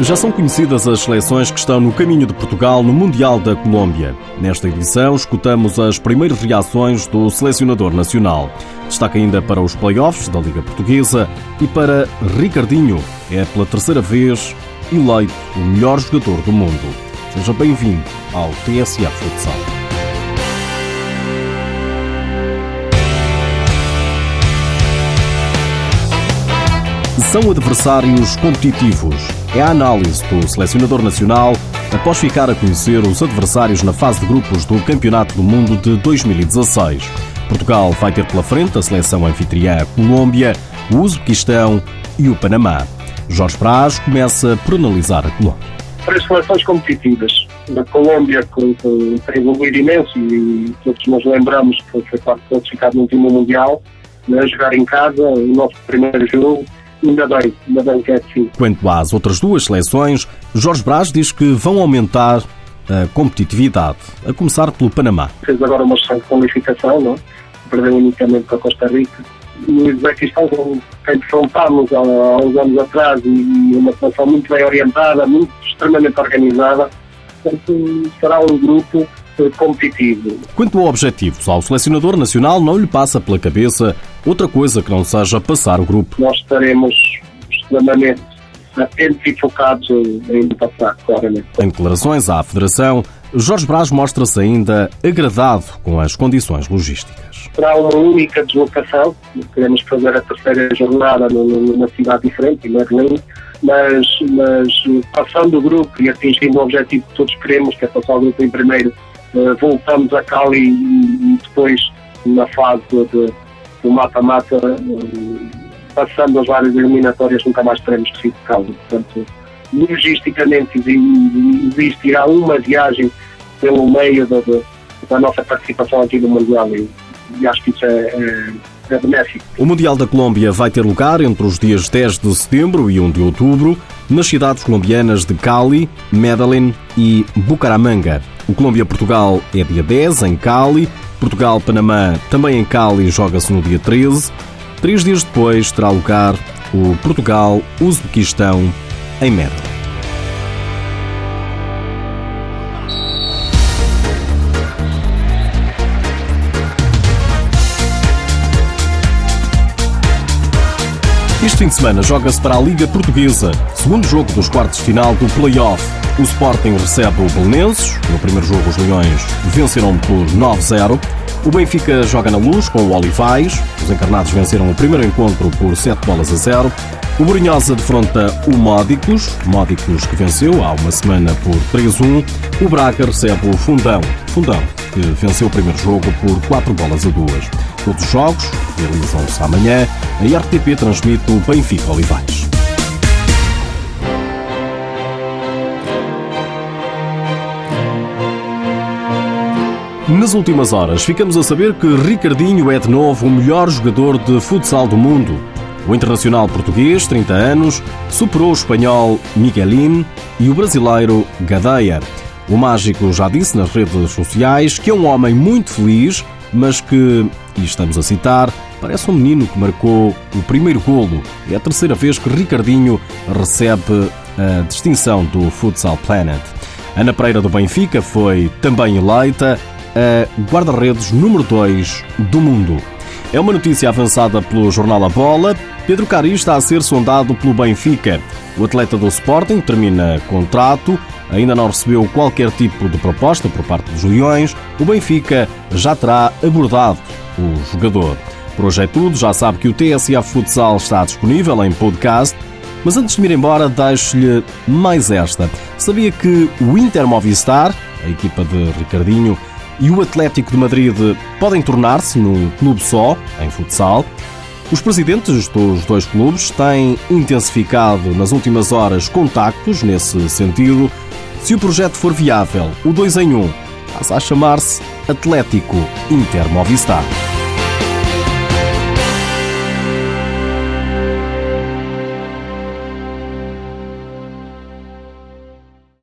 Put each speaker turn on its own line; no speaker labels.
Já são conhecidas as seleções que estão no caminho de Portugal no Mundial da Colômbia. Nesta edição, escutamos as primeiras reações do selecionador nacional. Destaca ainda para os playoffs da Liga Portuguesa e para Ricardinho, é pela terceira vez eleito o melhor jogador do mundo. Seja bem-vindo ao TSF Futsal. São adversários competitivos. É a análise do selecionador nacional após ficar a conhecer os adversários na fase de grupos do Campeonato do Mundo de 2016. Portugal vai ter pela frente a seleção anfitriã Colômbia, o Uzbequistão e o Panamá. Jorge Braz começa por analisar a Colômbia.
Três seleções competitivas. A Colômbia, com, com, tem evoluído imenso e todos nos lembramos que foi quase classificado no último Mundial, né, jogar em casa, o nosso primeiro jogo ainda bem, ainda bem que é assim.
Quanto às outras duas seleções, Jorge Braz diz que vão aumentar a competitividade, a começar pelo Panamá.
Fez agora uma de qualificação, não? perdeu unicamente para Costa Rica. No Uzbequistão, quem defrontámos há, uns anos atrás, e uma seleção muito bem orientada, muito extremamente organizada, portanto, será um grupo competitivo.
Quanto ao objetivo, ao selecionador nacional não lhe passa pela cabeça outra coisa que não seja passar o grupo.
Nós estaremos extremamente atentos e focados em passar, claramente.
Em declarações à Federação, Jorge Braz mostra-se ainda agradado com as condições logísticas.
Será uma única deslocação, queremos fazer a terceira jornada numa cidade diferente, em Berlim, mas, mas passando o grupo e atingindo o objetivo que todos queremos, que é passar o grupo em primeiro, eh, voltamos a Cali e, depois na fase de, do mata-mata, eh, passando as várias eliminatórias, nunca mais teremos que Cali. Portanto, logisticamente existirá uma viagem pelo meio da, da nossa participação aqui no Mundial e, e acho que isso é, é, é.
O Mundial da Colômbia vai ter lugar entre os dias 10 de setembro e 1 de outubro nas cidades colombianas de Cali, Medellín e Bucaramanga. O Colômbia-Portugal é dia 10, em Cali. Portugal-Panamá, também em Cali, joga-se no dia 13. Três dias depois terá lugar o Portugal-Uzbequistão em Medellín. Este fim de semana joga-se para a Liga Portuguesa, segundo jogo dos quartos de final do Play-Off. O Sporting recebe o Belenenses. No primeiro jogo, os Leões venceram por 9-0. O Benfica joga na luz com o Olivais. Os encarnados venceram o primeiro encontro por 7 bolas a 0. O Borinhosa defronta o Módicos, Módicos que venceu há uma semana por 3-1. O Braga recebe o Fundão, Fundão que venceu o primeiro jogo por 4 bolas a 2. Todos os jogos realizam-se amanhã. A RTP transmite o Benfica Olivais. Nas últimas horas, ficamos a saber que Ricardinho é de novo o melhor jogador de futsal do mundo. O internacional português, 30 anos, superou o espanhol Miguelin e o brasileiro Gadeia. O mágico já disse nas redes sociais que é um homem muito feliz mas que, e estamos a citar, parece um menino que marcou o primeiro golo. É a terceira vez que Ricardinho recebe a distinção do Futsal Planet. Ana Pereira do Benfica foi também eleita a guarda-redes número 2 do mundo. É uma notícia avançada pelo jornal A Bola. Pedro Cari está a ser sondado pelo Benfica. O atleta do Sporting termina contrato ainda não recebeu qualquer tipo de proposta por parte dos Leões, o Benfica já terá abordado o jogador. Por hoje é tudo, já sabe que o TSF Futsal está disponível em podcast, mas antes de me ir embora, deixo-lhe mais esta. Sabia que o Inter Movistar, a equipa de Ricardinho, e o Atlético de Madrid podem tornar-se num clube só, em futsal. Os presidentes dos dois clubes têm intensificado nas últimas horas contactos nesse sentido. Se o projeto for viável, o 2 em 1 passa a chamar-se Atlético Inter Movistar.